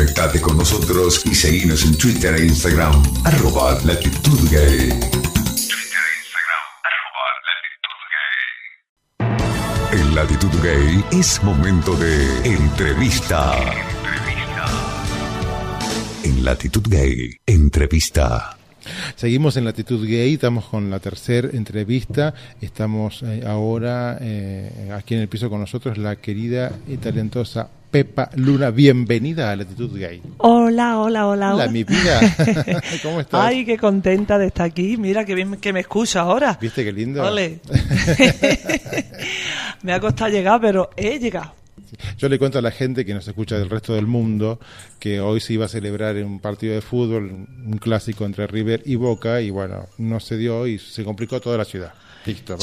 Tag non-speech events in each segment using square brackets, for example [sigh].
Conectate con nosotros y seguinos en Twitter e Instagram, arroba latitud gay. Twitter e Instagram, arroba latitud gay. En Latitud Gay es momento de entrevista. En Latitud Gay, entrevista. Seguimos en Latitud Gay, estamos con la tercera entrevista. Estamos eh, ahora eh, aquí en el piso con nosotros la querida y talentosa Pepa Luna. Bienvenida a Latitud Gay. Hola, hola, hola. Hola, mi vida. [laughs] ¿Cómo estás? Ay, qué contenta de estar aquí. Mira qué bien que me escucha ahora. ¿Viste qué lindo? Ole. [laughs] [laughs] me ha costado llegar, pero he llegado. Yo le cuento a la gente que nos escucha del resto del mundo que hoy se iba a celebrar un partido de fútbol, un clásico entre River y Boca, y bueno, no se dio y se complicó toda la ciudad.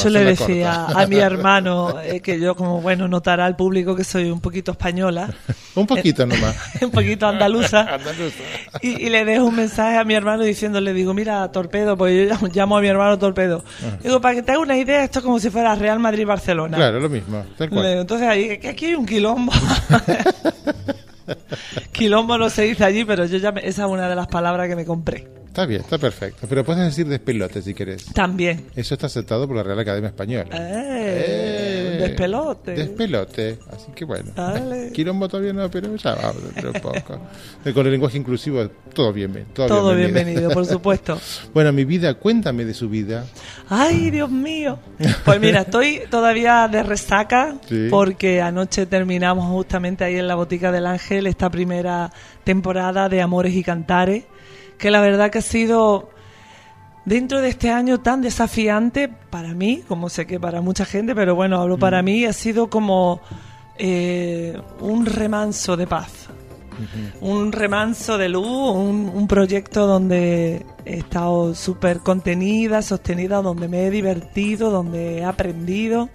Yo le decía corta. a mi hermano eh, que yo, como bueno, notará al público que soy un poquito española, un poquito nomás. [laughs] un poquito andaluza. Andaluza. Y, y le dejo un mensaje a mi hermano diciéndole, digo, mira, Torpedo, porque yo llamo, a mi hermano Torpedo. Digo, para que te haga una idea, esto es como si fuera Real Madrid-Barcelona. Claro, lo mismo, tal Le cual. digo, Entonces ahí, que aquí hay un quilombo. [laughs] quilombo no se dice allí, pero yo ya me- esa es una de las palabras que me compré. Está bien, está perfecto. Pero puedes decir despelote si querés. También. Eso está aceptado por la Real Academia Española. Eh, Eh, despelote. Despelote. Así que bueno. Dale. [laughs] Quilombo todavía no, pero ya vamos dentro de poco. Eh, Con el lenguaje inclusivo, todo bien. bien, Todo, Todo bienvenido. bienvenido, por supuesto. [laughs] Bueno, mi vida, cuéntame de su vida. Ay, Dios mío. Pues mira, estoy todavía de resaca Sí. porque anoche terminamos justamente ahí en la Botica del Ángel esta primera temporada de Amores y Cantares, que la verdad que ha sido dentro de este año tan desafiante para mí, como sé que para mucha gente, pero bueno, hablo para mí, ha sido como eh, un remanso de paz. Un remanso de luz, un, un proyecto donde he estado súper contenida, sostenida, donde me he divertido, donde he aprendido,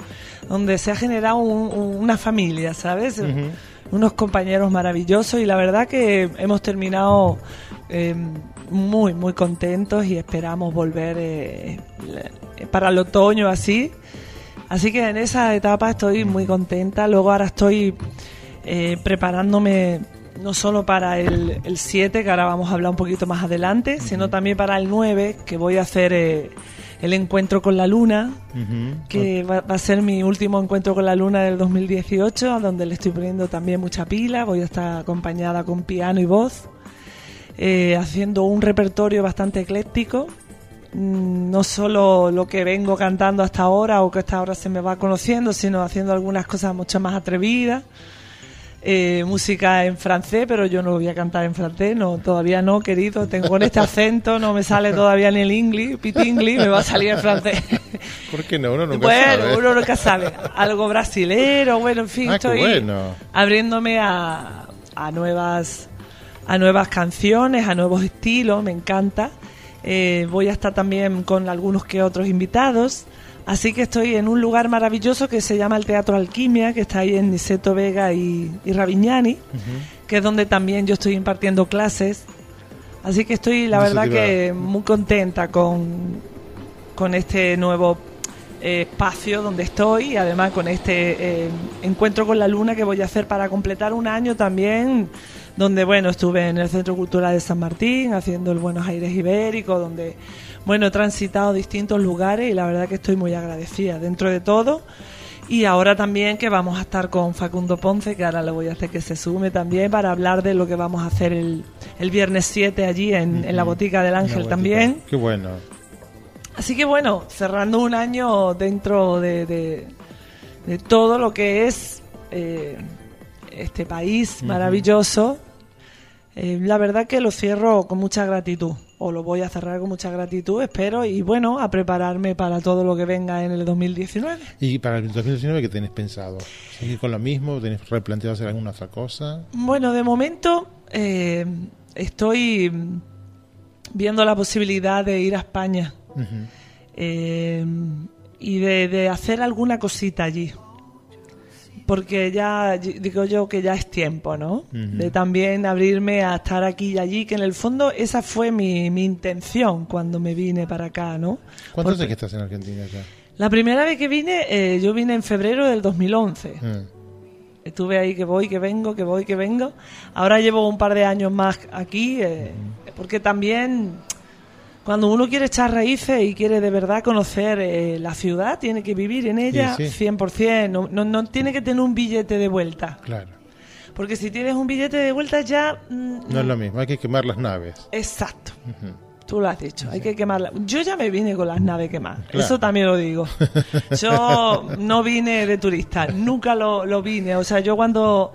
donde se ha generado un- un- una familia, ¿sabes? Unos compañeros maravillosos y la verdad que hemos terminado eh, muy, muy contentos y esperamos volver eh, para el otoño así. Así que en esa etapa estoy muy contenta. Luego ahora estoy eh, preparándome no solo para el, el 7, que ahora vamos a hablar un poquito más adelante, sino también para el 9, que voy a hacer eh, el encuentro con la luna, que va, va a ser mi último encuentro con la luna del 2018, donde le estoy poniendo también mucha pila. Voy a estar acompañada con piano y voz, eh, haciendo un repertorio bastante ecléctico. Mm, No solo lo que vengo cantando hasta ahora o que hasta ahora se me va conociendo, sino haciendo algunas cosas mucho más atrevidas. Eh, música en francés, pero yo no voy a cantar en francés, no, todavía no, querido. Tengo con este acento, no me sale todavía ni el inglés, pitingli, me va a salir en francés. ¿Por qué no? Uno nunca Bueno, sabe. uno nunca sabe. Algo brasilero, bueno, en fin, Ah, estoy bueno. abriéndome a, a nuevas a nuevas canciones, a nuevos estilos, me encanta. Eh, voy a estar también con algunos que otros invitados. Así que estoy en un lugar maravilloso que se llama el Teatro Alquimia, que está ahí en Niceto Vega y, y Ravignani, que es donde también yo estoy impartiendo clases. Así que estoy, la verdad, que muy contenta con, con este nuevo eh, espacio donde estoy y además con este eh, encuentro con la luna que voy a hacer para completar un año también donde bueno estuve en el Centro Cultural de San Martín haciendo el Buenos Aires Ibérico donde bueno he transitado distintos lugares y la verdad que estoy muy agradecida dentro de todo y ahora también que vamos a estar con Facundo Ponce, que ahora le voy a hacer que se sume también para hablar de lo que vamos a hacer el, el viernes 7 allí en, en la Botica del Ángel también. Qué bueno. Así que bueno, cerrando un año dentro de, de- de todo lo que es eh, este país maravilloso, eh, la verdad que lo cierro con mucha gratitud, o lo voy a cerrar con mucha gratitud, espero, y bueno, a prepararme para todo lo que venga en el 2019. ¿Y para el 2019 qué tenés pensado? ¿Seguir con lo mismo? ¿Tenés replanteado hacer alguna otra cosa? Bueno, de momento eh, estoy viendo la posibilidad de ir a España eh, y de, de hacer alguna cosita allí. Porque ya digo yo que ya es tiempo, ¿no? De también abrirme a estar aquí y allí, que en el fondo esa fue mi, mi intención cuando me vine para acá, ¿no? ¿Cuánto hace Porque que estás en Argentina ya? La primera vez que vine, eh, yo vine en febrero del 2011. Mm. Estuve ahí que voy, que vengo, que voy, que vengo. Ahora llevo un par de años más aquí, eh, porque también cuando uno quiere echar raíces y quiere de verdad conocer eh, la ciudad, tiene que vivir en ella Sí, sí. 100%, no, no, no tiene que tener un billete de vuelta. Claro. Porque si tienes un billete de vuelta ya... mm, No es lo mismo, hay que quemar las naves. Exacto. Tú lo has dicho, hay que quemarla. Yo ya me vine con las naves quemadas, Claro. eso también lo digo. [laughs] Yo no vine de turista, nunca lo, lo vine. O sea, yo cuando,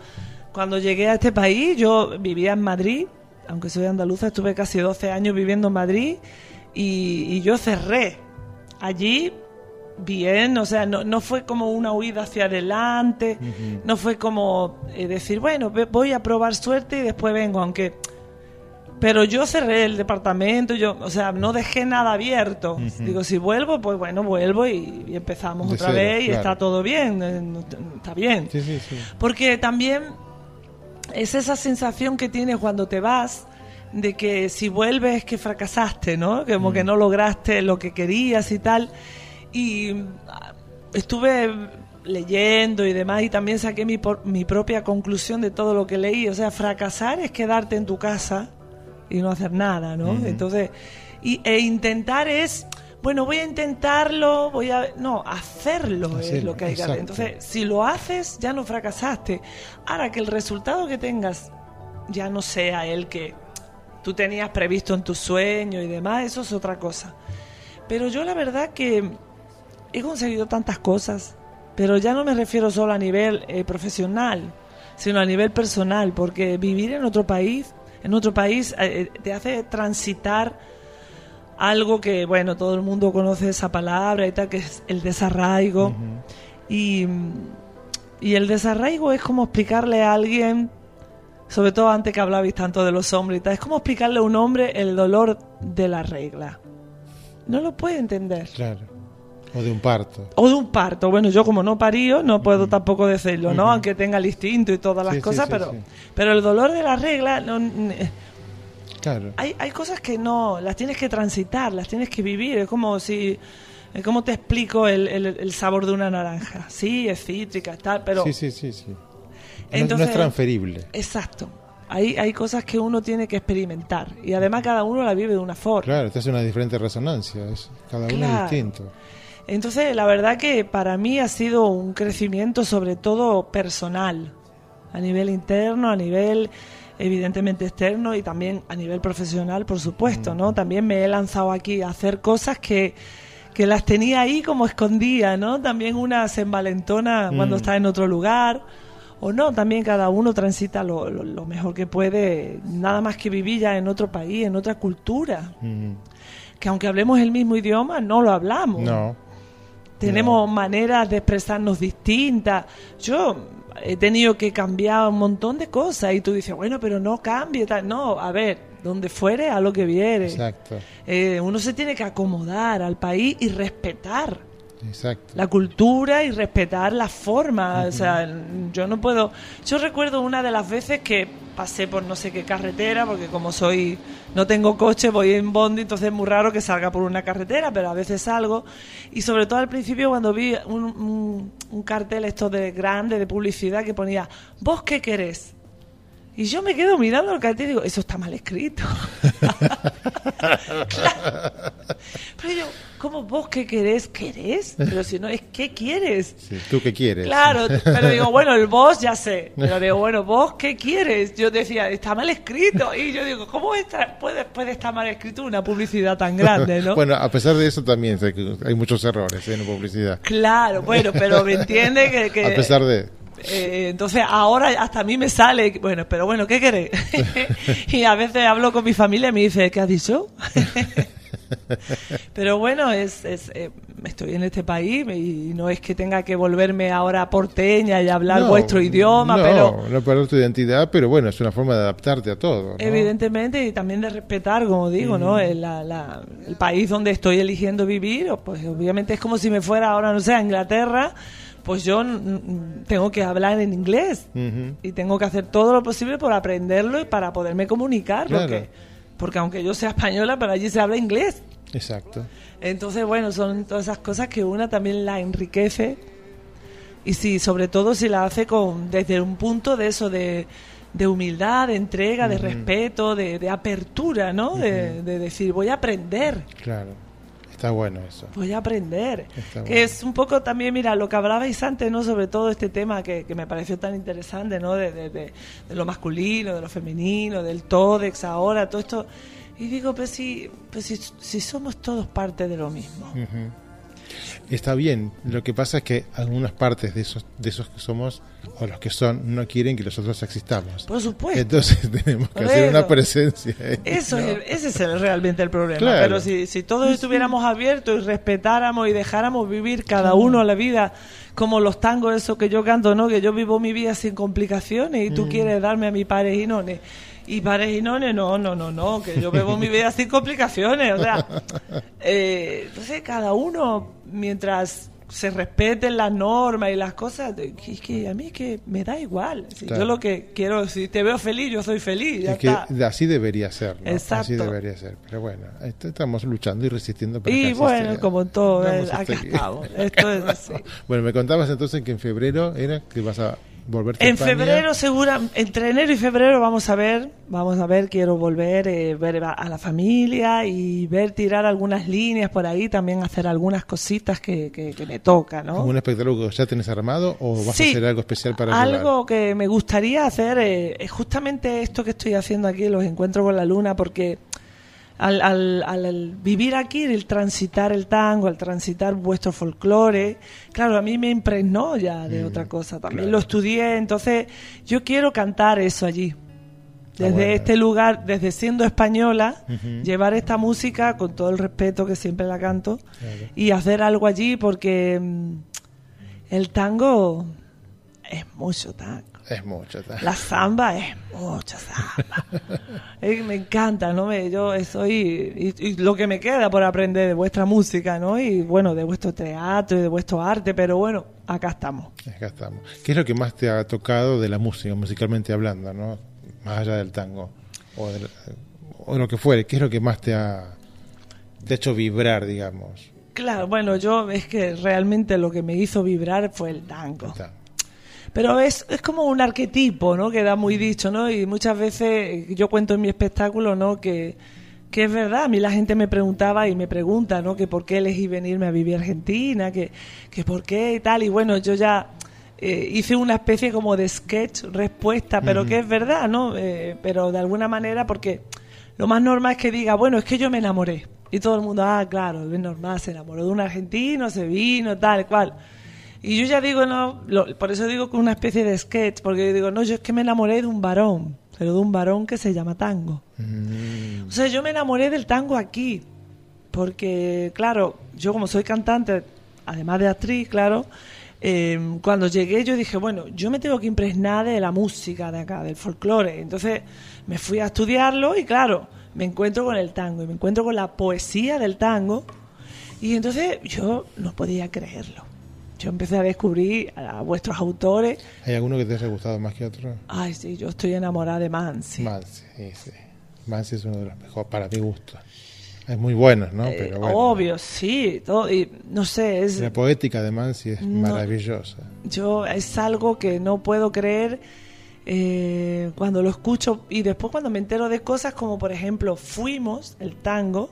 cuando llegué a este país, yo vivía en Madrid, aunque soy andaluza, estuve casi 12 años viviendo en Madrid y, y yo cerré allí bien, o sea, no, no fue como una huida hacia adelante, no fue como eh, decir, bueno, voy a probar suerte y después vengo, aunque... Pero yo cerré el departamento, yo, o sea, no dejé nada abierto. Digo, si vuelvo, pues bueno, vuelvo y, y empezamos De otra cero, vez y claro. está todo bien, eh, está bien. Sí, sí, sí. Porque también es esa sensación que tienes cuando te vas de que si vuelves que fracasaste, ¿no? Como que no lograste lo que querías y tal. Y ah, estuve leyendo y demás y también saqué mi, por- mi propia conclusión de todo lo que leí. O sea, fracasar es quedarte en tu casa y no hacer nada, ¿no? Entonces, y, e intentar es, bueno, voy a intentarlo, voy a... No, hacerlo, es lo que hay que hacer. Entonces, si lo haces, ya no fracasaste. Ahora que el resultado que tengas ya no sea el que tú tenías previsto en tu sueño y demás, eso es otra cosa. Pero yo la verdad que he conseguido tantas cosas, pero ya no me refiero solo a nivel eh, profesional, sino a nivel personal, porque vivir en otro país, en otro país eh, te hace transitar algo que, bueno, todo el mundo conoce esa palabra y tal, que es el desarraigo. y, y el desarraigo es como explicarle a alguien, sobre todo antes que hablabais tanto de los hombres y tal, es como explicarle a un hombre el dolor de la regla. No lo puede entender. Claro. O de un parto. O de un parto. Bueno, yo como no parío, no puedo tampoco decirlo, ¿no? Aunque tenga el instinto y todas las Sí, cosas, sí, pero, sí. pero el dolor de la regla, no, Claro. hay, hay cosas que no, las tienes que transitar, las tienes que vivir. Es como si, es como te explico el, el- el sabor de una naranja. Sí, es cítrica, tal, pero... Sí, sí, sí, Entonces- no es transferible. Exacto. Hay, hay cosas que uno tiene que experimentar y además cada uno la vive de una forma. Claro, te hace una diferente resonancia. Es, cada uno es distinto. Entonces, la verdad que para mí ha sido un crecimiento sobre todo personal, a nivel interno, a nivel evidentemente externo y también a nivel profesional, por supuesto, ¿no? También me he lanzado aquí a hacer cosas que, que las tenía ahí como escondidas, ¿no? También una se envalentona cuando está en otro lugar. O no, también cada uno transita lo, lo- lo mejor que puede, nada más que vivir ya en otro país, en otra cultura. Mm, Que aunque hablemos el mismo idioma, no lo hablamos. No. Tenemos maneras de expresarnos distintas. Yo he tenido que cambiar un montón de cosas y tú dices, bueno, pero no cambie. Tal. No, a ver, donde fuere, a lo que viere. Exacto. Eh, uno se tiene que acomodar al país y respetar Exacto. la cultura y respetar la forma. O sea, yo no puedo. Yo recuerdo una de las veces que pasé por no sé qué carretera, porque como soy. No tengo coche, voy en bondi, entonces es muy raro que salga por una carretera, pero a veces salgo. Y sobre todo al principio, cuando vi un, un- un cartel esto de grande de publicidad que ponía: ¿Vos qué querés? Y yo me quedo mirando el cartel y digo, eso está mal escrito. [laughs] Claro. Pero yo, ¿cómo vos qué querés? ¿Querés? Pero si no es, ¿qué quieres? Sí, ¿Tú qué quieres? Claro, pero digo, bueno, el vos ya sé. Pero digo, bueno, vos qué quieres? Yo decía, está mal escrito. Y yo digo, ¿cómo está- puede, puede estar mal escrito una publicidad tan grande, no? [laughs] Bueno, a pesar de eso también hay muchos errores en publicidad. Claro, bueno, pero me entiende que... que- A pesar de... Eh, entonces ahora hasta a mí me sale, bueno, pero bueno, ¿qué querés? [laughs] y a veces hablo con mi familia y me dice, ¿qué has dicho? [laughs] pero bueno, es, es, eh, estoy en este país y no es que tenga que volverme ahora porteña y hablar No, vuestro idioma, no, pero No perder tu identidad, pero bueno, es una forma de adaptarte a todo. ¿no? evidentemente y también de respetar, como digo, ¿no? El, la- la- el país donde estoy eligiendo vivir, pues obviamente es como si me fuera ahora, no sé, a Inglaterra, pues yo tengo que hablar en inglés. Y tengo que hacer todo lo posible por aprenderlo y para poderme comunicar, Claro. porque, porque aunque yo sea española, pero allí se habla inglés. Exacto. Entonces, bueno, son todas esas cosas que una también la enriquece y si sobre todo si la hace con desde un punto de eso de, de humildad, de entrega, de respeto, de, de apertura, ¿no? de, de decir voy a aprender. Claro. Está bueno eso. Voy a aprender. Está que bueno. es un poco también, mira, lo que hablabais antes, ¿no? Sobre todo este tema que, que me pareció tan interesante, ¿no? De, de- de- de lo masculino, de lo femenino, del tódex ahora, todo esto. Y digo, pues si, pues si, si somos todos parte de lo mismo. Ujú. Está bien. Lo que pasa es que algunas partes de esos, de esos que somos o los que son no quieren que nosotros existamos. Por supuesto. Entonces [laughs] tenemos que hacer una eso. presencia. ahí, Eso ¿no? es, ese es el- realmente el problema. Claro. Pero si, si todos estuviéramos abiertos y respetáramos y dejáramos vivir cada uno la vida como los tangos, eso que yo canto, ¿no? Que yo vivo mi vida sin complicaciones y tú quieres darme a mi parejinones. Y parejinones, no, no, no, no, que yo vivo mi vida sin complicaciones. O sea, [laughs] eh, entonces cada uno, mientras se respeten las normas y las cosas, es que a mí que me da igual. Si Claro. Yo lo que quiero, si te veo feliz, yo soy feliz. Ya Es que está. así debería ser, ¿no? Exacto. Así debería ser. Pero bueno, est- estamos luchando y resistiendo. para que Y bueno, sea. como todo, eh, acá estamos. Esto es así. [laughs] Bueno, me contabas entonces que en febrero era que vas a En España. febrero, segura, entre enero y febrero vamos a ver, vamos a ver, quiero volver, eh, ver a la familia y ver tirar algunas líneas por ahí, también hacer algunas cositas que, que, que me toca, ¿no? ¿Un espectáculo que ya tenés armado o vas Sí, a hacer algo especial para? Algo que me gustaría hacer eh, es justamente esto que estoy haciendo aquí, los encuentros con la luna, porque al, al- al- vivir aquí, el transitar el tango, al transitar vuestro folclore, claro, a mí me impregnó ya de otra cosa. También claro. lo estudié, entonces yo quiero cantar eso allí. Desde bueno. este lugar, desde siendo española, llevar esta música con todo el respeto que siempre la canto Claro. y hacer algo allí porque mm, el tango es mucho tango. Es mucho. ta. La samba es mucha samba. [laughs] Me encanta, ¿no? Me, yo soy. Y, y lo que me queda por aprender de vuestra música, ¿no? Y bueno, de vuestro teatro y de vuestro arte, pero bueno, acá estamos. Acá estamos. ¿Qué es lo que más te ha tocado de la música, musicalmente hablando, no? Más allá del tango o, del- o lo que fuere. ¿Qué es lo que más te ha, te ha hecho vibrar, digamos? Claro, bueno, yo es que realmente lo que me hizo vibrar fue el tango. Está. Pero es, es como un arquetipo, ¿no? Que da muy dicho, ¿no? Y muchas veces yo cuento en mi espectáculo, ¿no? Que, que es verdad, a mí la gente me preguntaba y me pregunta, ¿no? Que por qué elegí venirme a vivir a Argentina, que, que por qué y tal. Y bueno, yo ya eh, hice una especie como de sketch respuesta, pero que es verdad, ¿no? Eh, pero de alguna manera porque lo más normal es que diga, bueno, es que yo me enamoré. Y todo el mundo, ah, claro, es normal, se enamoró de un argentino, se vino, tal, cual. Y yo ya digo, no, lo- por eso digo que una especie de sketch, porque yo digo, no, yo es que me enamoré de un varón, pero de un varón que se llama tango. Mm, O sea, yo me enamoré del tango aquí, porque, claro, yo como soy cantante, además de actriz, claro, eh, cuando llegué yo dije, bueno, yo me tengo que impregnar de la música de acá, del folclore. Entonces me fui a estudiarlo y, claro, me encuentro con el tango y me encuentro con la poesía del tango. Y entonces yo no podía creerlo. Yo empecé a descubrir a vuestros autores. ¿Hay alguno que te haya gustado más que otro? Ay, sí, yo estoy enamorada de Mansi. Mansi, sí, sí. Mansi es uno de los mejores, para mi gusto. Es muy bueno, ¿no? Eh, Pero bueno, Obvio, sí. Todo, y no sé, es, La poética de Mansi es No. maravillosa. yo es algo que no puedo creer eh, cuando lo escucho y después cuando me entero de cosas como por ejemplo fuimos el tango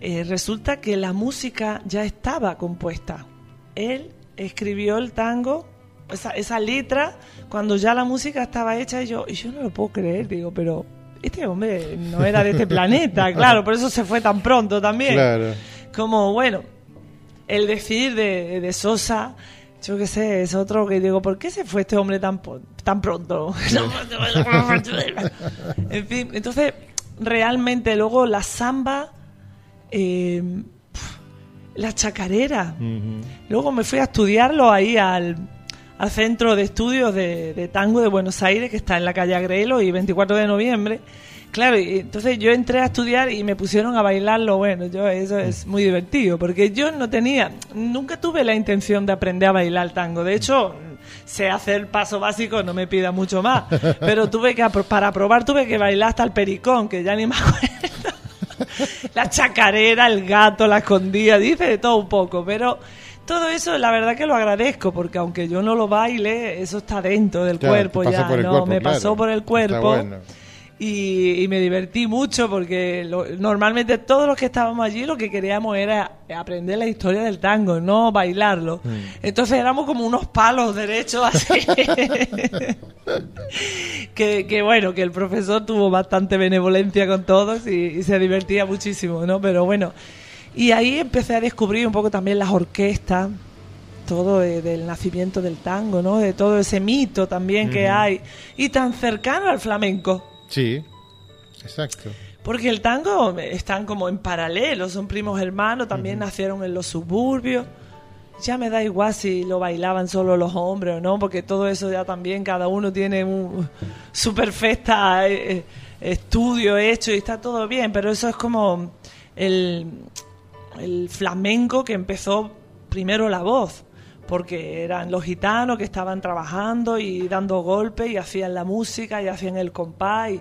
eh, resulta que la música ya estaba compuesta él escribió el tango esa, esa letra cuando ya la música estaba hecha y yo y yo no lo puedo creer digo pero este hombre no era de este planeta [laughs] claro por eso se fue tan pronto también. Claro. como bueno el decir de, de Sosa yo qué sé es otro que digo por qué se fue este hombre tan tan pronto en fin entonces realmente luego la samba eh, la chacarera. Luego me fui a estudiarlo ahí al, al Centro de Estudios de, de Tango de Buenos Aires, que está en la calle Agrelo y 24 de noviembre. Claro, y entonces yo entré a estudiar y me pusieron a bailarlo. Bueno, yo eso es muy divertido, porque yo no tenía, nunca tuve la intención de aprender a bailar tango. De hecho, sé hacer el paso básico, no me pida mucho más. [laughs] Pero tuve que, para probar, tuve que bailar hasta el pericón, que ya ni me acuerdo. [laughs] La chacarera, el gato, la escondida, dice de todo un poco, pero todo eso la verdad que lo agradezco porque aunque yo no lo baile, eso está dentro del Claro, cuerpo ya, ¿no? cuerpo, me claro. pasó por el Está cuerpo. bueno. Y, y me divertí mucho porque lo- normalmente todos los que estábamos allí lo que queríamos era aprender la historia del tango, no bailarlo. Mm. Entonces éramos como unos palos derechos así. [laughs] que, que bueno, que el profesor tuvo bastante benevolencia con todos y, y se divertía muchísimo, ¿no? Pero bueno, y ahí empecé a descubrir un poco también las orquestas, todo de- del nacimiento del tango, ¿no? De todo ese mito también que hay y tan cercano al flamenco. Sí, exacto. Porque el tango están como en paralelo, son primos hermanos, también nacieron en los suburbios. Ya me da igual si lo bailaban solo los hombres o no, porque todo eso ya también cada uno tiene un su perfecta eh, eh, estudio hecho y está todo bien, pero eso es como el, el flamenco que empezó primero la voz, porque eran los gitanos que estaban trabajando y dando golpes y hacían la música y hacían el compás y,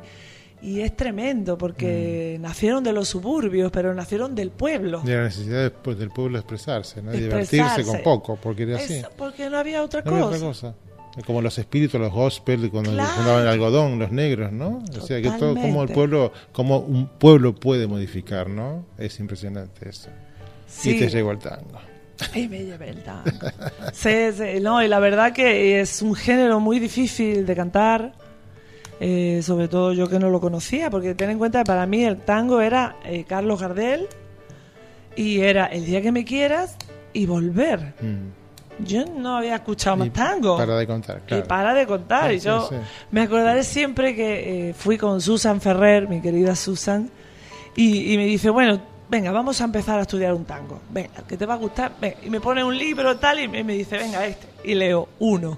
y es tremendo porque nacieron de los suburbios, pero nacieron del pueblo. De la necesidad después del pueblo de expresarse, ¿no? De Expresarse. divertirse con poco, porque era así. Porque no había otra No había cosa. otra cosa. Como los espíritus, los gospel, cuando Claro. fundaban el algodón, los negros, ¿no? O sea, que todo, como el Totalmente. pueblo, como un pueblo puede modificar, ¿no? Es impresionante eso. Sí. Y te llegó el tango. Y me llevé el tango. Sí, sí, no, y la verdad que es un género muy difícil de cantar, eh, sobre todo yo que no lo conocía, porque ten en cuenta que para mí el tango era eh, Carlos Gardel y era El día que me quieras y Volver. Mm. Yo no había escuchado Y más tango. Para de contar, claro. Y para de contar. Sí, y yo sí. me acordaré siempre que eh, fui con Susan Ferrer, mi querida Susan, y, y me dice, bueno, venga, vamos a empezar a estudiar un tango. Venga, que te va a gustar. Y me pone un libro tal y me, dice, venga, este. Y leo uno.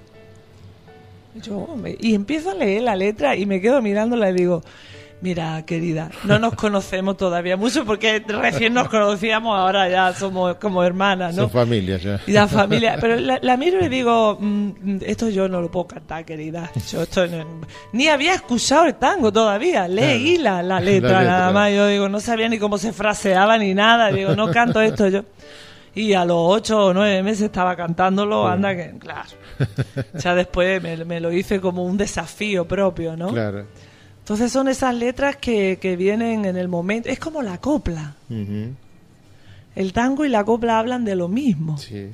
Y, yo, y empiezo a leer la letra y me quedo mirándola y digo, mira, querida, no nos conocemos todavía mucho porque recién nos conocíamos, ahora ya somos como hermanas, ¿no? Son familias ya. Y la familia, pero la, la miro y digo, mm, esto yo no lo puedo cantar, querida. Yo esto no- ni había escuchado el tango todavía, leí la, la letra La letra. nada más. Yo digo, no sabía ni cómo se fraseaba ni nada. Digo, no canto esto yo. Y a los ocho o nueve meses estaba cantándolo, anda que, claro. Ya después me, me lo hice como un desafío propio, ¿no? Claro. Entonces son esas letras que, que vienen en el momento. Es como la copla. El tango y la copla hablan de lo mismo. Sí,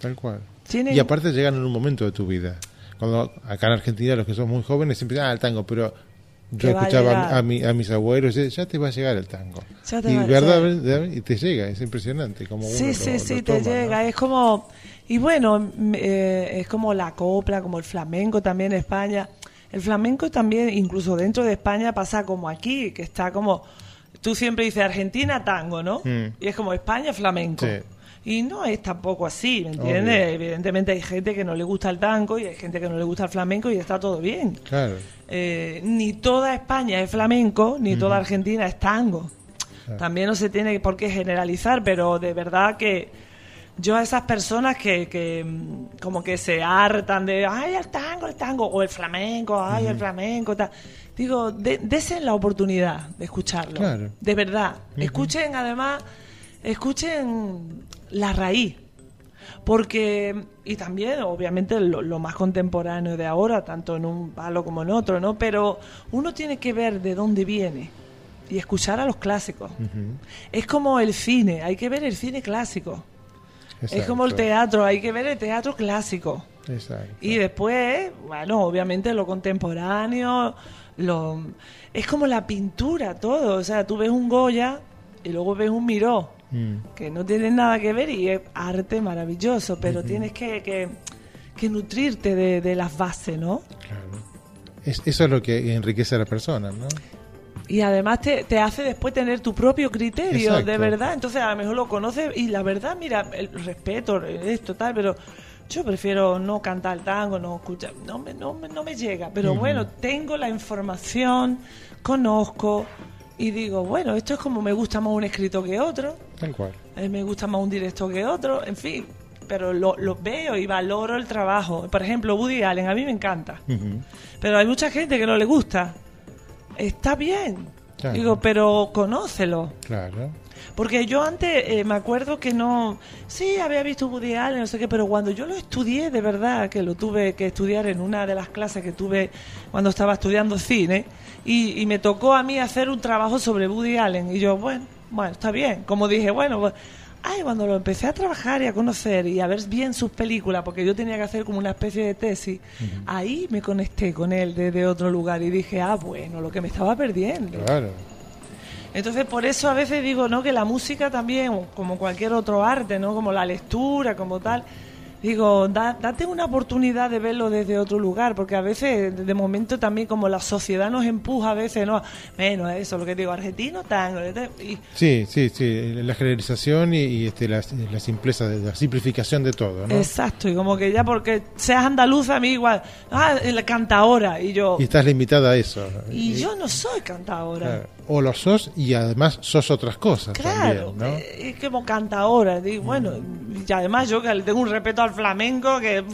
tal cual. Tienen- Y aparte llegan en un momento de tu vida. Cuando acá en Argentina los que son muy jóvenes siempre dicen, ah, el tango, pero yo escuchaba a, a mi- a mis abuelos, y ya te va a llegar el tango. Ya te y va- verdad, ya. y te llega, es impresionante como uno Sí, lo- sí, lo sí, te llega. Es como. Y bueno, eh, es como la copla, como el flamenco también en España. El flamenco también, incluso dentro de España, pasa como aquí, que está como. Tú siempre dices Argentina tango, ¿no? Mm. Y es como España flamenco. Sí. Y no es tampoco así, ¿me entiendes? Obvio. Evidentemente hay gente que no le gusta el tango y hay gente que no le gusta el flamenco y está todo bien. Claro, Eh, ni toda España es flamenco, ni toda Argentina es tango. También no se tiene por qué generalizar, pero de verdad que yo a esas personas que, que como que se hartan de, ay, el tango, el tango, o el flamenco, ay, el flamenco, tal. Digo, de, desen la oportunidad de escucharlo. Claro. De verdad. Escuchen, además, escuchen la raíz. Porque, y también, obviamente, lo, lo más contemporáneo de ahora, tanto en un palo como en otro, ¿no? Pero uno tiene que ver de dónde viene y escuchar a los clásicos. Es como el cine, hay que ver el cine clásico. Es como el teatro, hay que ver el teatro clásico. Exacto. Y después, bueno, obviamente lo contemporáneo, lo es como la pintura, todo. O sea, tú ves un Goya y luego ves un Miró, Mm, que no tienen nada que ver y es arte maravilloso, pero tienes que, que, que nutrirte de, de las bases, ¿no? claro. Es- eso es lo que enriquece a la persona, ¿no? Y además te, te hace después tener tu propio criterio, Exacto. de verdad. Entonces a lo mejor lo conoces y la verdad, mira, el respeto, esto tal, pero yo prefiero no cantar tango, no escuchar, no me, no, me- no me llega. Pero bueno, tengo la información, conozco y digo, bueno, esto es como me gusta más un escrito que otro, Tal cual. eh, me gusta más un directo que otro, en fin. Pero lo, lo veo y valoro el trabajo. Por ejemplo, Woody Allen, a mí me encanta. Pero hay mucha gente que no le gusta. Está bien. Claro. Digo, pero conócelo. Claro. Porque yo antes eh, me acuerdo que no. Sí, había visto Woody Allen, no sé qué, pero cuando yo lo estudié de verdad, que lo tuve que estudiar en una de las clases que tuve cuando estaba estudiando cine, y, y me tocó a mí hacer un trabajo sobre Woody Allen. Y yo, bueno, bueno, está bien. Como dije, bueno, pues, Ay, cuando lo empecé a trabajar y a conocer y a ver bien sus películas, porque yo tenía que hacer como una especie de tesis, ahí me conecté con él desde otro lugar y dije, ah, bueno, lo que me estaba perdiendo. Claro. Entonces, por eso a veces digo, ¿no? Que la música también, como cualquier otro arte, ¿no? Como la lectura, como tal, digo, da- date una oportunidad de verlo desde otro lugar, porque a veces, de momento también como la sociedad nos empuja a veces, ¿no? Menos eso, lo que digo, argentino, tango, y Sí, sí, sí, la generalización y, y, este, la, la simpleza, de- la simplificación de todo, ¿no? Exacto, y como que ya porque seas andaluza, a mí igual, ah, la cantaora, y yo, Y estás limitada a eso. y yo no soy cantaora. Claro. O lo sos y además sos otras cosas Claro, también, ¿no? eh, es como cantaora, digo, bueno, y además yo que le tengo un respeto al flamenco que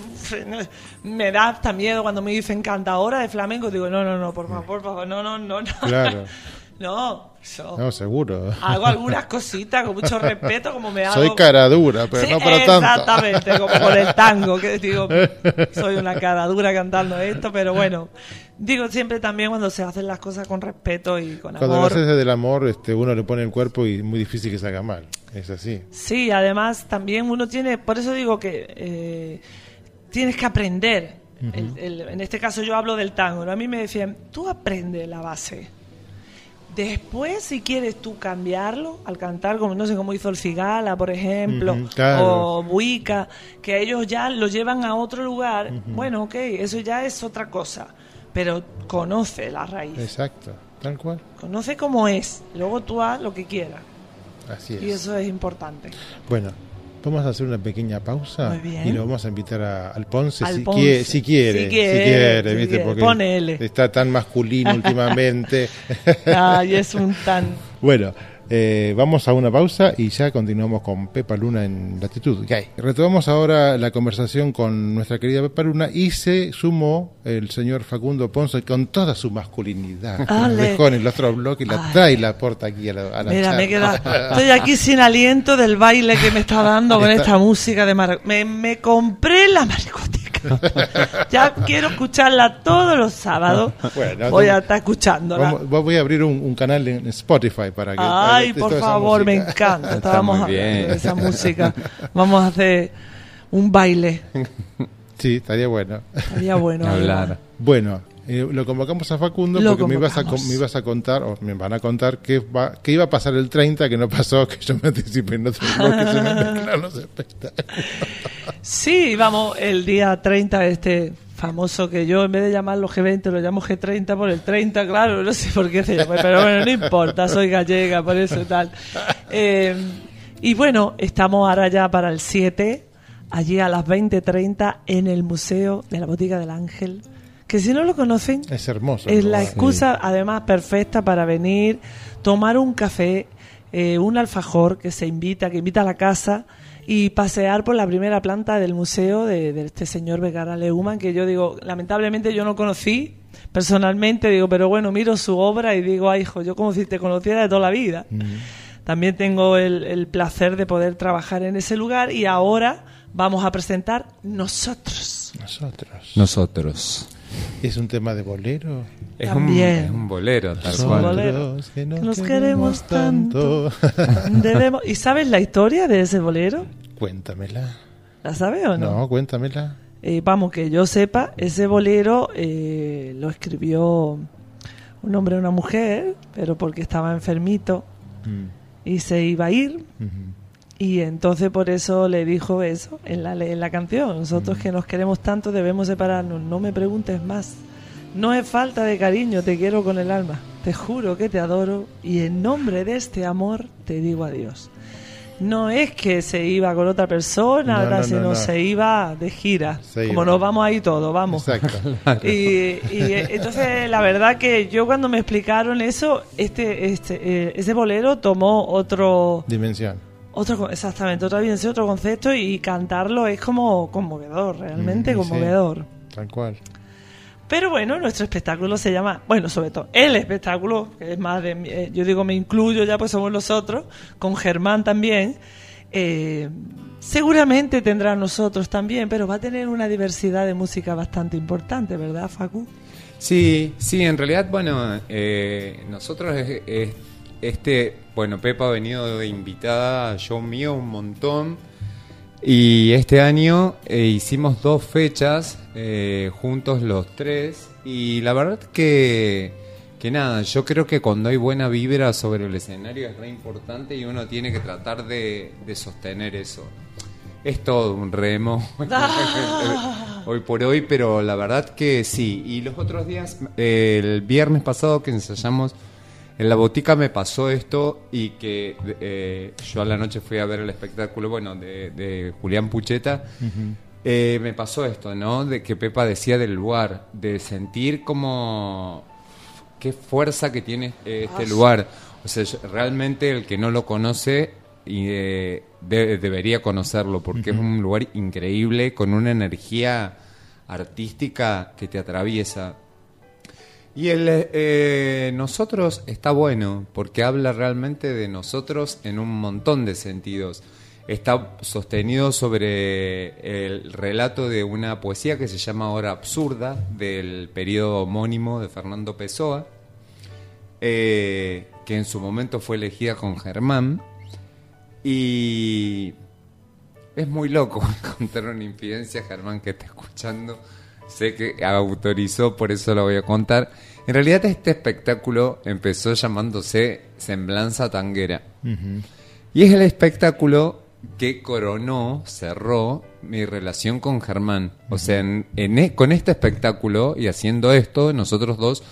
me da hasta miedo cuando me dicen cantaora de flamenco, digo, no, no, no, por favor, por favor, no, no, no, no. Claro. [laughs] No, No, seguro. hago algunas cositas con mucho respeto, como me [laughs] hago. Soy cara dura, pero Sí, no para tanto. Exactamente, como con el tango, que digo, [laughs] soy una cara dura cantando esto, pero bueno, digo siempre también cuando se hacen las cosas con respeto y con Cuando lo amor. haces desde el amor, este, uno le pone el cuerpo y es muy difícil que salga mal. Es así. Sí, además también uno tiene, por eso digo que eh, tienes que aprender. El- el- en este caso yo hablo del tango. ¿no? A mí me decían, tú aprende la base. Después, si quieres tú cambiarlo al cantar, como no sé, como hizo el Cigala, por ejemplo, claro. o Buica, que ellos ya lo llevan a otro lugar, bueno, ok, eso ya es otra cosa. Pero conoce la raíz, Exacto, tal cual. conoce cómo es, luego tú haz lo que quieras. Así es. Y eso es importante. Bueno, vamos a hacer una pequeña pausa Muy bien. y lo vamos a invitar a- al Ponce, Al si, Ponce. Quiere, si quiere. Si quiere, si ¿viste? quiere. Porque Ponele. está tan masculino últimamente. [laughs] Ay, es un tan... [laughs] Bueno, eh, vamos a una pausa y ya continuamos con Pepa Luna en Latitud Gay. Retomamos ahora la conversación con nuestra querida Pepa Luna y se sumó el señor Facundo Ponce con toda su masculinidad. dejó en el otro bloque y la Ay. trae y la aporta aquí a la, a la Mira, me. [laughs] Estoy aquí sin aliento del baile que me está dando con Está- esta música de mar... Me, me compré la maricotica. [laughs] ya quiero escucharla todos los sábados. [laughs] Bueno, Voy a estar escuchándola. Vamos- voy a abrir un, un canal en Spotify para que... Ay, por favor, me música. encanta. [laughs] Está Estábamos hablando bien. de esa música. Vamos a hacer un baile. Sí, estaría bueno. Estaría bueno. Hablar. Bueno, eh, lo convocamos a Facundo Lo porque me ibas, a, me ibas a contar, o me van a contar, que, va, que iba a pasar el 30, que no pasó, [laughs] que yo me anticipé en otro bloque, se me mezclaron los espectáculos. Sí, vamos, el día 30, este famoso que yo en vez de llamarlo G20 lo llamo G30 por el 30, claro, no sé por qué se llama, pero bueno, no importa, soy gallega, por eso tal. Eh, y bueno, estamos ahora ya para el 7, allí a las 20.30 en el Museo de la Botica del Ángel, que si no lo conocen, Es hermoso. es la excusa, además, perfecta para venir, tomar un café, eh, un alfajor que se invita, que invita a la casa y pasear por la primera planta del museo de, de este señor Begara Leumann, que yo digo, lamentablemente yo no conocí personalmente, digo, pero bueno, miro su obra y digo, ay, hijo, yo como si te conociera de toda la vida. Mm. También tengo el, el placer de poder trabajar en ese lugar y ahora vamos a presentar nosotros. Nosotros. Nosotros. Es un tema de bolero. Es un, También. es un bolero, tal Es un cual. que nos, Que nos queremos queremos tanto. Debemos... ¿Y sabes la historia de ese bolero? Cuéntamela. ¿La sabes o no? No, cuéntamela. Eh, vamos, que yo sepa, ese bolero eh, lo escribió un hombre y una mujer, pero porque estaba enfermito Mm, y se iba a ir. ujú. Y entonces por eso le dijo eso en la, en la canción. Nosotros que nos queremos tanto debemos separarnos. No me preguntes más. No es falta de cariño, te quiero con el alma. Te juro que te adoro y en nombre de este amor te digo adiós. No es que se iba con otra persona, No, no, no, sino no. se iba de gira. Se Como iba. nos vamos ahí todos, vamos. Exacto. [laughs] Y, y, eh, entonces la verdad que yo cuando me explicaron eso, este, este, eh, ese bolero tomó otro, Dimensión. Otro, exactamente, otra evidencia, otro concepto y cantarlo es como conmovedor, realmente Mm, sí. conmovedor. Tal cual. Pero bueno, nuestro espectáculo se llama, bueno, sobre todo el espectáculo, que es más de, eh, yo digo me incluyo ya, pues somos nosotros, con Germán también. Eh, seguramente tendrá nosotros también, pero va a tener una diversidad de música bastante importante, ¿verdad, Facu? Sí, sí, en realidad, bueno, eh, nosotros este, bueno, Pepa ha venido de invitada a show mío un montón y este año eh, hicimos dos fechas eh, juntos los tres y la verdad que, que nada, yo creo que cuando hay buena vibra sobre el escenario es re importante y uno tiene que tratar de, sostener eso. Es todo un remo ah. [laughs] hoy por hoy, pero la verdad que sí. Y los otros días, el viernes pasado que ensayamos en la botica me pasó esto y que eh, yo a la noche fui a ver el espectáculo, bueno, de, Julián Pucheta. Eh, me pasó esto, ¿no? De que Pepa decía del lugar, de sentir como qué fuerza que tiene este ah, lugar. O sea, realmente el que no lo conoce y, eh, debería conocerlo porque es un lugar increíble con una energía artística que te atraviesa. Y el eh, nosotros está bueno porque habla realmente de nosotros en un montón de sentidos. Está sostenido sobre el relato de una poesía que se llama Hora Absurda del periodo homónimo de Fernando Pessoa, eh, que en su momento fue elegida con Germán. Y es muy loco [laughs] contar una infidencia, Germán, que está escuchando sé que autorizó, por eso lo voy a contar. En realidad este espectáculo empezó llamándose Semblanza Tanguera. Y es el espectáculo que coronó, cerró mi relación con Germán. O sea, en, e, con este espectáculo y haciendo esto, nosotros dos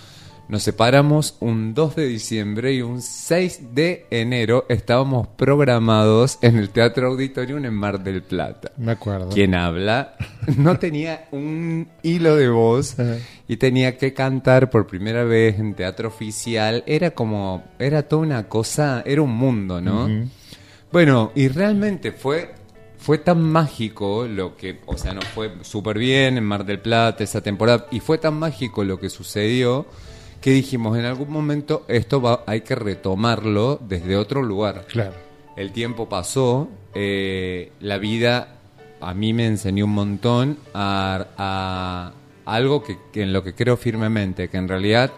nos separamos un 2 de diciembre y un 6 de enero estábamos programados en el Teatro Auditorium en Mar del Plata. Me acuerdo. Quien habla no tenía un hilo de voz y tenía que cantar por primera vez en teatro oficial. Era como, era toda una cosa, era un mundo, ¿no? Bueno, y realmente fue fue tan mágico lo que, o sea, nos fue súper bien en Mar del Plata esa temporada, y fue tan mágico lo que sucedió que dijimos en algún momento esto va, hay que retomarlo desde otro lugar. Claro. El tiempo pasó, eh, la vida a mí me enseñó un montón a, algo que, en lo que creo firmemente, que en realidad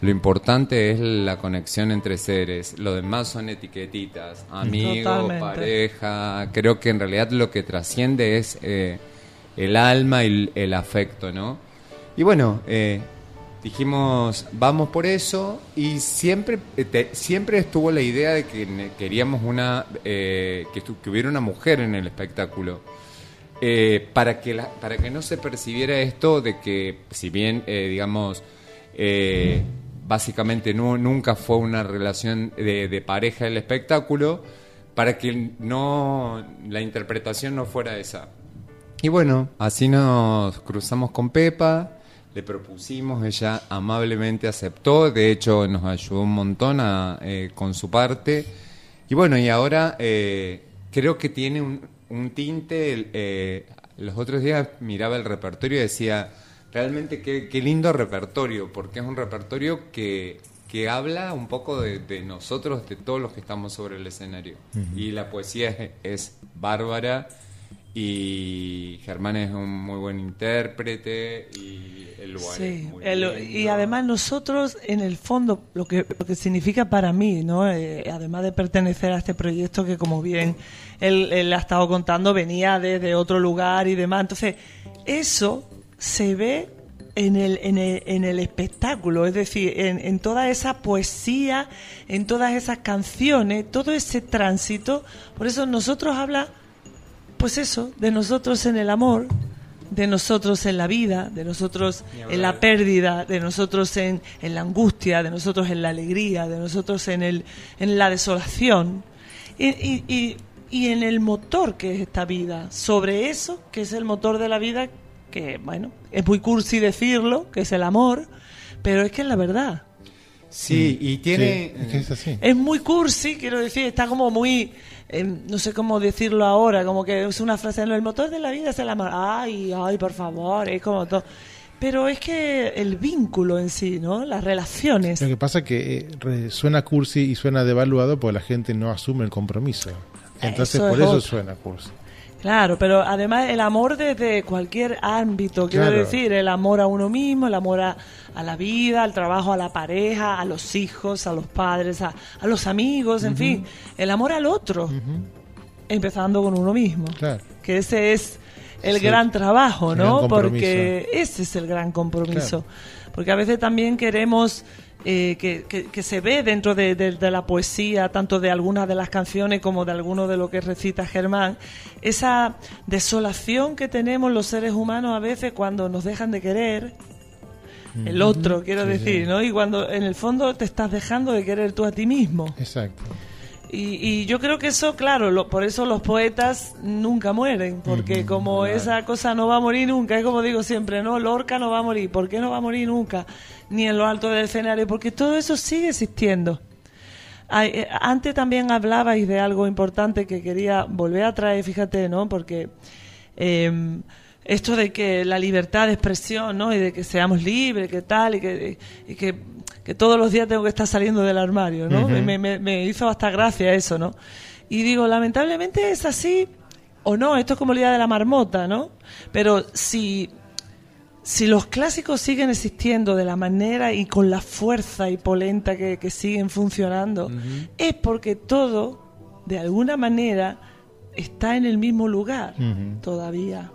lo importante es la conexión entre seres, lo demás son etiquetitas, amigo, pareja, creo que en realidad lo que trasciende es eh, el alma y el, afecto, ¿no? Y bueno, eh, dijimos, vamos por eso y siempre, eh, siempre estuvo la idea de que queríamos una, eh, que, hubiera una mujer en el espectáculo. Eh, para, que para que no se percibiera esto de que, si bien, digamos, básicamente no, nunca fue una relación de, de pareja el espectáculo, para que no la interpretación no fuera esa. Y bueno, así nos cruzamos con Pepa le propusimos, ella amablemente aceptó, de hecho nos ayudó un montón a, eh, con su parte. Y bueno, y ahora eh, creo que tiene un, tinte, eh, los otros días miraba el repertorio y decía, realmente qué, lindo repertorio, porque es un repertorio que, que habla un poco de, nosotros, de todos los que estamos sobre el escenario. Y la poesía es, es bárbara y Germán es un muy buen intérprete y el lugar es muy y además nosotros en el fondo lo que lo que significa para mí no eh, además de pertenecer a este proyecto que como bien él, él, ha estado contando venía desde otro lugar y demás. Entonces eso se ve en el, en el, en el espectáculo, es decir, en, en toda esa poesía, en todas esas canciones, todo ese tránsito. Por eso nosotros habla pues eso, de nosotros en el amor, de nosotros en la vida, de nosotros en la pérdida, de nosotros en, en, la angustia, de nosotros en la alegría, de nosotros en, el, en la desolación y, y, y, en el motor que es esta vida. Sobre eso, que es el motor de la vida, que bueno, es muy cursi decirlo, que es el amor, pero es que es la verdad. Sí, y tiene... es, es muy cursi, quiero decir, está como muy no sé cómo decirlo ahora, como que es una frase, el motor de la vida es el amor. Ay, ay, por favor, es como todo. pero es que el vínculo en sí, ¿no? Las relaciones. Lo que pasa es que eh, suena cursi y suena devaluado porque la gente no asume el compromiso. Entonces Eso es por eso suena cursi. Claro, pero además el amor desde cualquier ámbito, quiero Claro. decir, el amor a uno mismo, el amor a, a la vida, al trabajo, a la pareja, a los hijos, a los padres, a, a los amigos, en fin, el amor al otro, empezando con uno mismo. Claro. Que ese es el Sí. gran trabajo, ¿no? gran. Porque ese es el gran compromiso. Porque a veces también queremos eh, que, que- que se ve dentro de, de- de la poesía, tanto de algunas de las canciones como de alguno de lo que recita Germán, esa desolación que tenemos los seres humanos a veces cuando nos dejan de querer. El otro, quiero Sí, decir, sí. ¿no? Y cuando en el fondo te estás dejando de querer tú a ti mismo. Exacto. Y, y yo creo que eso, claro, lo- por eso los poetas nunca mueren, porque como esa cosa no va a morir nunca, es como digo siempre, ¿no? Lorca no va a morir, ¿por qué no va a morir nunca? Ni en lo alto del escenario, porque todo eso sigue existiendo. Eh, antes también hablabais de algo importante que quería volver a traer, fíjate, ¿no? Porque eh, esto de que la libertad de expresión, ¿no? Y de que seamos libres, que tal, y que, y que, que todos los días tengo que estar saliendo del armario, ¿no? Ujú. me, me- me hizo hasta gracia eso, ¿no? Y digo, lamentablemente es así o no, esto es como el día de la marmota, ¿no? Pero si, si los clásicos siguen existiendo de la manera y con la fuerza y polenta que, que siguen funcionando, es porque todo, de alguna manera, está en el mismo lugar todavía.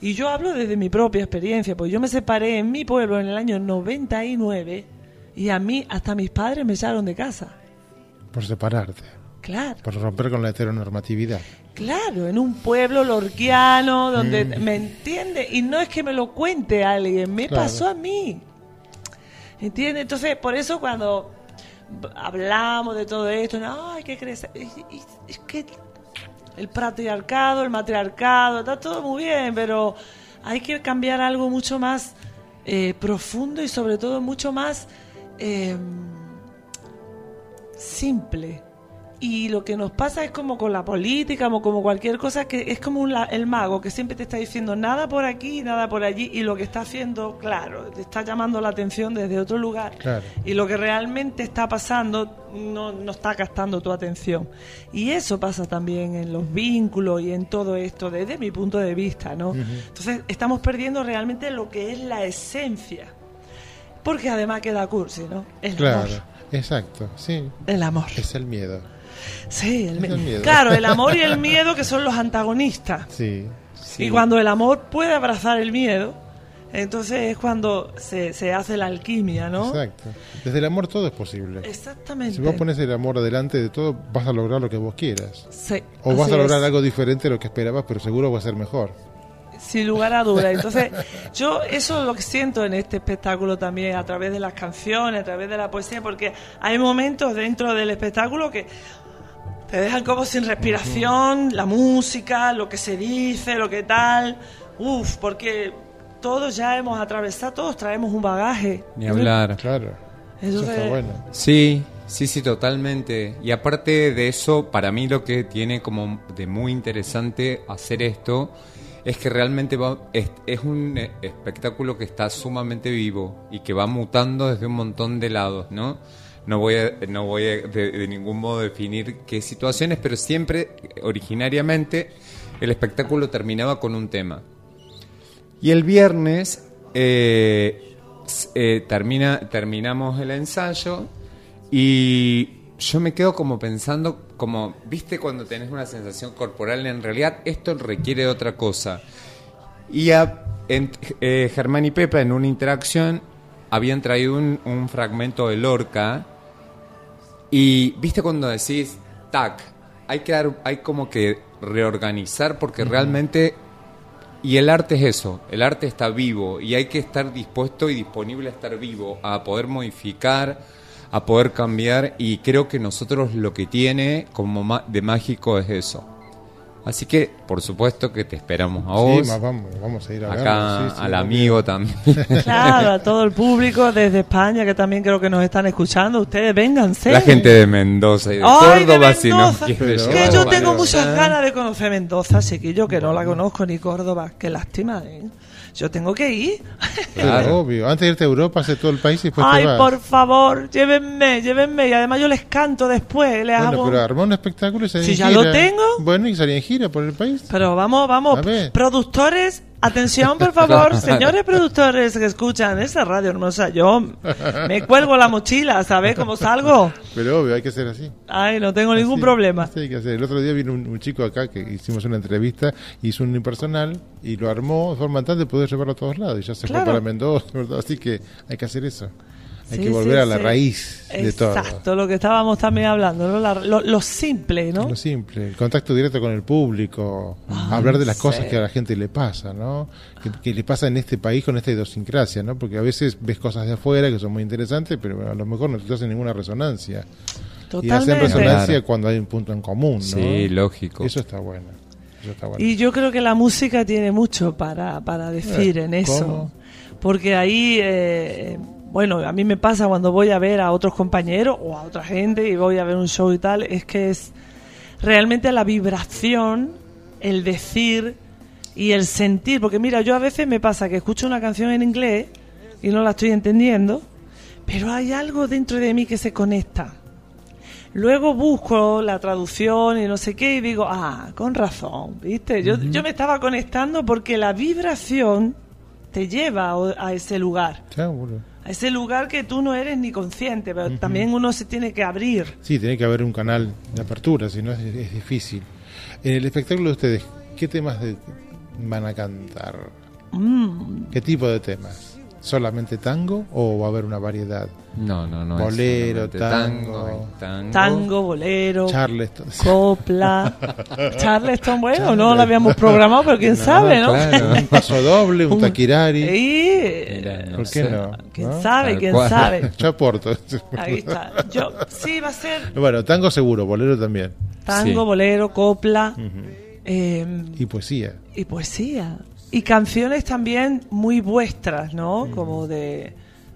Y yo hablo desde mi propia experiencia, porque yo me separé en mi pueblo en el año 99 y a mí hasta mis padres me echaron de casa. Por separarte. Claro. Por romper con la heteronormatividad. Claro, en un pueblo lorquiano donde me entiende y no es que me lo cuente alguien, me Claro. pasó a mí. ¿Entiende? Entonces, por eso cuando hablamos de todo esto, no, hay que crecer, es que el patriarcado, el matriarcado, está todo muy bien, pero hay que cambiar algo mucho más eh, profundo y sobre todo mucho más eh, simple. Y lo que nos pasa es como con la política, como, como cualquier cosa, que es como un el mago que siempre te está diciendo nada por aquí, nada por allí, y lo que está haciendo, claro, te está llamando la atención desde otro lugar. Claro. Y lo que realmente está pasando no, no está gastando tu atención. Y eso pasa también en los vínculos y en todo esto, desde mi punto de vista, ¿no? Entonces, estamos perdiendo realmente lo que es la esencia. Porque además queda cursi, ¿no? El Claro. amor. Exacto. Sí. El amor. Es el miedo. Sí, el, el miedo. Claro, el amor y el [laughs] miedo que son los antagonistas. Sí. Sí. Y cuando el amor puede abrazar el miedo, entonces es cuando se, se hace la alquimia, ¿no? Exacto. Desde el amor todo es posible. Exactamente. Si vos pones el amor adelante de todo, vas a lograr lo que vos quieras. Sí, O vas a lograr es. algo diferente de lo que esperabas, pero seguro va a ser mejor. Sin lugar a dudas. Entonces, yo eso es lo que siento en este espectáculo también, a través de las canciones, a través de la poesía, porque hay momentos dentro del espectáculo que te dejan como sin respiración, la música, lo que se dice, lo que tal. Uf, porque todos ya hemos atravesado, todos traemos un bagaje. Ni hablar. Claro. Eso está bueno. Sí, sí, sí, totalmente. Y aparte de eso, para mí lo que tiene como de muy interesante hacer esto es que realmente va- es, un eh, espectáculo que está sumamente vivo y que va mutando desde un montón de lados, ¿no? No voy a, no voy de, ningún modo definir qué situaciones, pero siempre, originariamente, el espectáculo terminaba con un tema. Y el viernes eh, eh, termina, terminamos el ensayo y yo me quedo como pensando, como, viste cuando tenés una sensación corporal, en realidad esto requiere de otra cosa. Y a, en- eh, Germán y Pepa en una interacción habían traído un, un fragmento de Lorca y viste cuando decís, tac, hay que dar, hay como que reorganizar porque realmente y el arte es eso, el arte está vivo y hay que estar dispuesto y disponible a estar vivo, a poder modificar, a poder cambiar y creo que nosotros lo que tiene como de mágico es eso. Así que por supuesto que te esperamos a Sí, vos. más vamos, vamos a ir a acá sí, sí, al amigo también. [laughs] Claro, a todo el público desde España que también creo que nos están escuchando. Ustedes vénganse. La gente de Mendoza y de Ay, de Córdoba, si Mendoza. quiere Pero- Que yo tengo muchas ganas de conocer Mendoza, chiquillo, que no la conozco ni Córdoba. Qué lástima, ¿eh? Yo tengo que ir. Claro. obvio. Antes de irte a Europa, hace todo el país y después te Ay, vas. por favor, llévenme, llévenme. Y además yo les canto después. Les Bueno, hago... pero armó un espectáculo y salía Si en ya gira. lo tengo. Bueno, y salía en gira por el país. Pero vamos, vamos, productores, atención por favor, [laughs] señores productores que escuchan esa radio hermosa, yo me cuelgo la mochila, ¿sabes cómo salgo? Pero obvio, hay que ser así. Ay, no tengo ningún Así, problema. así hay que hacer. El otro día vino un, un chico acá que hicimos una entrevista, hizo un impersonal y lo armó de forma tal de poder llevarlo a todos lados. Y ya se Claro. fue para Mendoza, ¿verdad? así que hay que hacer eso. Hay Sí, que volver sí, a la sí. raíz de todo. Exacto, lo que estábamos también hablando, ¿no? La- lo, lo simple, ¿no? Lo simple, el contacto directo con el público, Ah, hablar de las sí. cosas que a la gente le pasa, ¿no? Que, que le pasa en este país con esta idiosincrasia, ¿no? Porque a veces ves cosas de afuera que son muy interesantes, pero a lo mejor no te hacen ninguna resonancia. Y hacen Totalmente. resonancia Claro. cuando hay un punto en común, ¿no? Sí, lógico. Eso está bueno. Eso está bueno. Y yo creo que la música tiene mucho para, para decir Eh, en eso. ¿cómo? Porque ahí, eh, bueno, a mí me pasa cuando voy a ver a otros compañeros o a otra gente y voy a ver un show y tal, es que es realmente la vibración, el decir y el sentir. Porque mira, yo a veces me pasa que escucho una canción en inglés y no la estoy entendiendo, pero hay algo dentro de mí que se conecta. Luego busco la traducción y no sé qué y digo, ah, con razón, ¿viste? Yo, yo me estaba conectando porque la vibración te lleva a, a ese lugar, Seguro. A ese lugar que tú no eres ni consciente, pero también uno se tiene que abrir. Sí, tiene que haber un canal de apertura, si no es, es difícil. En el espectáculo de ustedes, ¿qué temas de- van a cantar? Mm, ¿Qué tipo de temas? ¿Solamente tango o va a haber una variedad? No, no, no. Bolero, tango. tango. tango, bolero, Charleston. copla. [laughs] Charleston, bueno, no lo habíamos programado, pero quién sabe, ¿no? claro. un paso doble, un [laughs] taquirari. Y, Mira, no ¿Por sé. qué no? quién ¿No? sabe, quién cual. sabe. [laughs] Yo aporto. Ahí está. Yo, sí, va a ser Bueno, tango seguro, bolero también. tango, Sí. bolero, copla eh, Y poesía. y poesía. Y canciones también muy vuestras, ¿no? Como de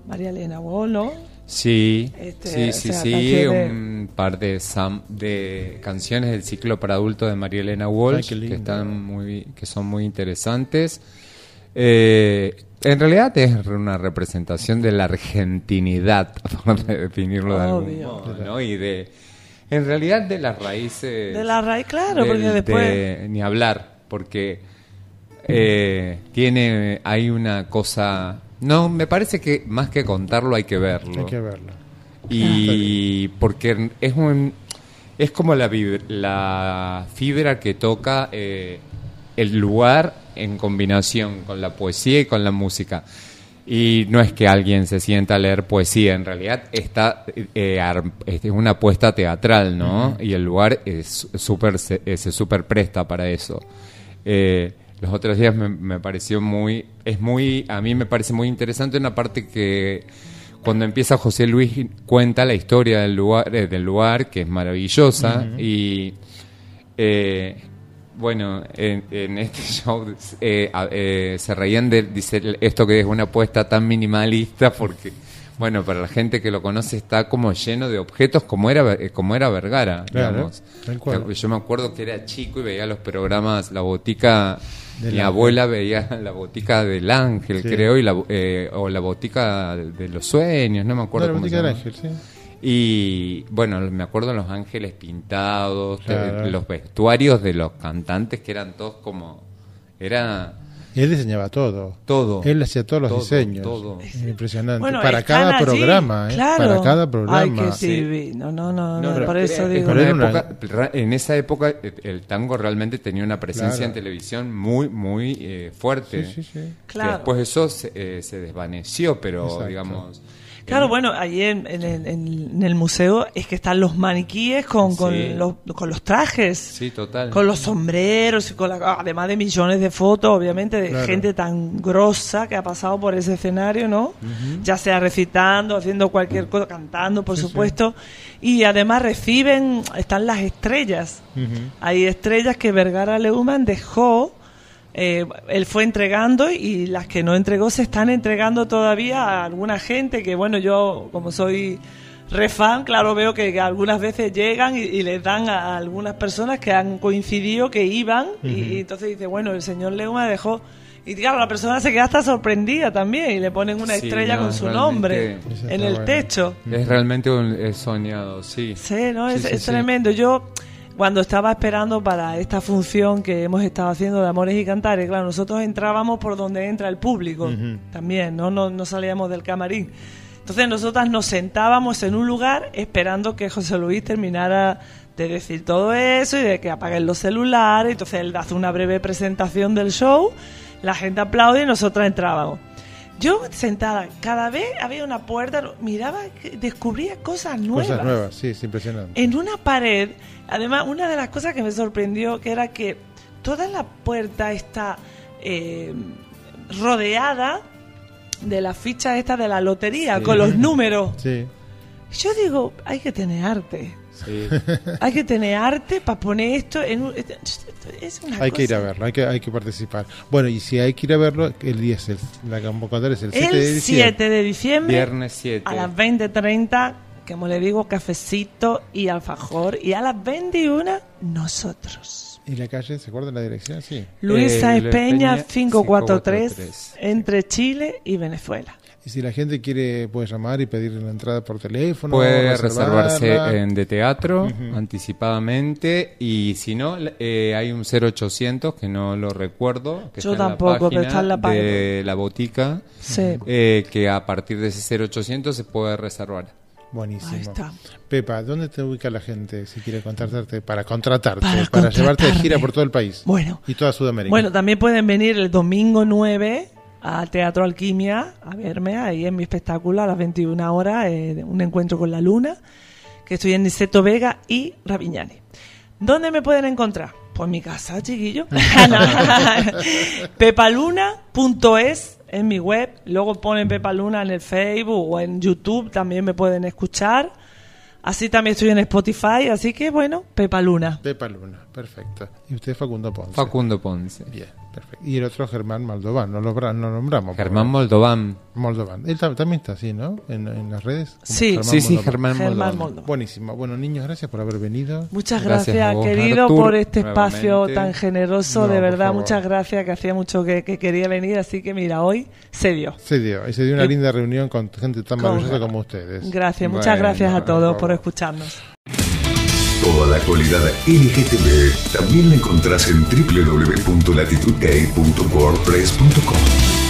María Elena Wall, ¿no? Sí, Este, sí, sí, o sea, sí, canciones- un par de, sam- de canciones del ciclo para adultos de María Elena Walsh Ay, que están muy, que son muy interesantes. Eh, en realidad es una representación de la argentinidad, [laughs] por definirlo de algún modo, ¿no? Y de, en realidad de las raíces. De la raíz, claro, del- porque después... de- ni hablar, porque eh, tiene, hay una cosa. No, me parece que más que contarlo hay que verlo. Hay que verlo. Y porque es un es como la, la fibra que toca eh, el lugar en combinación con la poesía y con la música. Y no es que alguien se sienta a leer poesía, en realidad está eh, ar- es una apuesta teatral, ¿no? Y el lugar es súper se, eh, se super presta para eso. Eh, los otros días me, me pareció muy, es muy, a mí me parece muy interesante una parte que cuando empieza José Luis cuenta la historia del lugar, eh, del lugar que es maravillosa y eh, bueno, en, en este [laughs] show eh, eh, se reían de dice, esto que es una apuesta tan minimalista porque bueno, para la gente que lo conoce está como lleno de objetos como era eh, como era Vergara, Claro, digamos. Yo me acuerdo que era chico y veía los programas La Botica Del mi Ángel. abuela veía [laughs] la botica del ángel, Sí. creo, y la, eh, o la botica de los sueños, no me acuerdo No, la cómo se botica del ángel, sí. Y bueno, me acuerdo de los ángeles pintados, de- Claro. los vestuarios de los cantantes que eran todos como. Era Él diseñaba todo. todo. Él hacía todos los Todo, diseños. todo. Impresionante. Bueno, para cada allí, programa, ¿eh? claro. Para cada Ay, programa. que Sí. No, no, no, por eso es digo. una- época- en esa época eh, el tango realmente tenía una presencia Claro. en televisión muy, muy eh, fuerte. Sí, sí, Claro. después eso se, eh, se desvaneció, pero Exacto. digamos. Claro, bueno, allí en, en el- en el museo es que están los maniquíes con, con, Sí. los, con los trajes. Sí, total. Con los sombreros, y con la- además de millones de fotos, obviamente, de Claro. gente tan grosa que ha pasado por ese escenario, ¿no? Ya sea recitando, haciendo cualquier cosa, cantando, por Sí, sí. supuesto. Y además reciben, están las estrellas. Hay estrellas que Vergara Leumann dejó, eh, él fue entregando y las que no entregó se están entregando todavía a alguna gente que, bueno, yo como soy re fan, claro, veo que, algunas veces llegan y, y les dan a, algunas personas que han coincidido que iban y, y entonces dice, bueno, el señor Leumann dejó... Y claro, la persona se queda hasta sorprendida también y le ponen una Sí, estrella no, con su nombre en el bueno. techo. Es realmente un es soñado, sí. Sí, ¿no? Sí, es, sí, es sí. tremendo. Yo, cuando estaba esperando para esta función que hemos estado haciendo de Amores y Cantares, claro, nosotros entrábamos por donde entra el público también, ¿no? No, no salíamos del camarín. Entonces nosotras nos sentábamos en un lugar esperando que José Luis terminara de decir todo eso y de que apaguen los celulares. Entonces él hace una breve presentación del show, la gente aplaude y nosotras entrábamos. Yo sentada, cada vez había una puerta, miraba, descubría cosas nuevas Cosas nuevas, sí, es impresionante. en una pared, además, una de las cosas que me sorprendió que era que toda la puerta está eh, rodeada de la ficha esta de la lotería, Sí. con los números. Sí. Yo digo, hay que tener arte. Sí. [laughs] Hay que tener arte para poner esto en un... Es una Hay que ir a cosa- verlo, hay que, hay que participar. Bueno, y si hay que ir a verlo, el día es el, la convocatoria es el 7 de El diciembre. 7 de diciembre Viernes 7. a las 20.30, como le digo, cafecito y alfajor. Y a las 21, nosotros. ¿Y la calle, se acuerda la dirección? Sí. Luisa Eh, Espeña, Espeña, 543, 543. entre Chile y Venezuela. Y si la gente quiere, puede llamar y pedir la entrada por teléfono. Puede reservarla. reservarse en de teatro anticipadamente y si no, eh, hay un 0800 que no lo recuerdo. Que Yo está en la tampoco, pero está en la página. De la botica, Sí, eh, que a partir de ese 0800 se puede reservar. Buenísimo. ahí está. Pepa, ¿dónde te ubica la gente si quiere contratarte para contratarte, Para para, llevarte de gira por todo el país? Bueno. Y toda Sudamérica. Bueno, también pueden venir el domingo 9 al Teatro Alquimia a verme ahí en mi espectáculo a las 21 horas, eh, un encuentro con la luna, que estoy en Niceto Vega y Raviñani. ¿Dónde me pueden encontrar? Pues en mi casa, chiquillo. [laughs] [laughs] Pepaluna.es en mi web, luego ponen Pepaluna en el Facebook o en YouTube, también me pueden escuchar. Así también estoy en Spotify, así que bueno, Pepaluna. Pepa Luna, perfecto. Y usted Facundo Ponce. Facundo Ponce. Bien, perfecto. Y el otro Germán Moldovan, no lo, no lo nombramos. Germán Moldovan. Moldovan. Él tam- también está así, ¿no? En, en las redes. Sí. Germán Sí, sí. Germán, Germán Moldovan. Moldovan. Buenísimo. Bueno, niños, gracias por haber venido. Muchas Gracias gracias, a vos, querido, Artur, por este espacio nuevamente. tan generoso. No, de verdad, muchas gracias, que hacía mucho que, que quería venir. Así que mira, hoy se dio. Se dio. Y se dio una Eh, linda reunión con gente tan maravillosa como ustedes. Gracias, muchas Bueno, gracias a todos por escucharnos. Toda la actualidad LGTB también la encontrás en www.latitudgay.wordpress.com.